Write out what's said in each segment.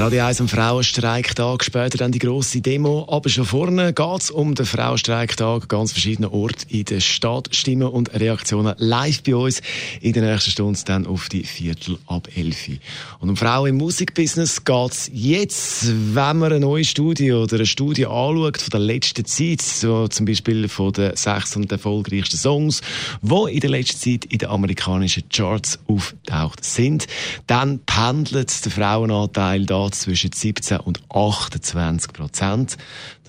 Radio 1 am Frauenstreiktag, später dann die grosse Demo. Aber schon vorne geht es um den Frauenstreiktag. Ganz verschiedene Orte in der Stadt. Stimmen und Reaktionen live bei uns. In der nächsten Stunde dann auf die Viertel ab 11. Und um Frauen im Musikbusiness geht es jetzt, wenn man eine neue Studie oder eine Studie anschaut von der letzten Zeit, so zum Beispiel von den 600 erfolgreichsten Songs, die in der letzten Zeit in den amerikanischen Charts auftaucht sind, dann pendelt der Frauenanteil da zwischen 17 und 28 Prozent.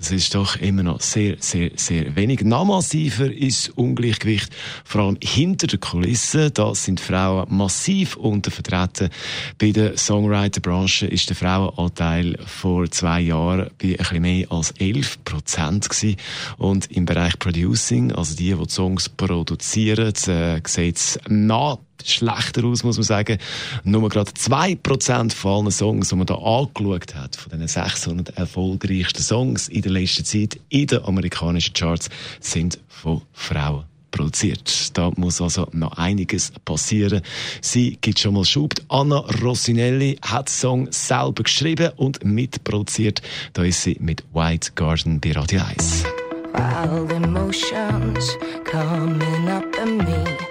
Das ist doch immer noch sehr, sehr, sehr wenig. Noch massiver ist Ungleichgewicht, vor allem hinter der Kulisse. Da sind Frauen massiv untervertreten. Bei der Songwriter-Branche ist der Frauenanteil vor zwei Jahren bei ein bisschen mehr als 11 Prozent. Und im Bereich Producing, also die, die, die Songs produzieren, äh, sieht es nach schlechter aus, muss man sagen. Nur gerade 2% von allen Songs, die man da angeschaut hat, von diesen 600 erfolgreichsten Songs in der letzten Zeit in den amerikanischen Charts, sind von Frauen produziert. Da muss also noch einiges passieren. Sie gibt schon mal Schub. Anna Rossinelli hat den Song selber geschrieben und mitproduziert. Da ist sie mit White Garden bei Radio 1. Wild emotions coming up in me.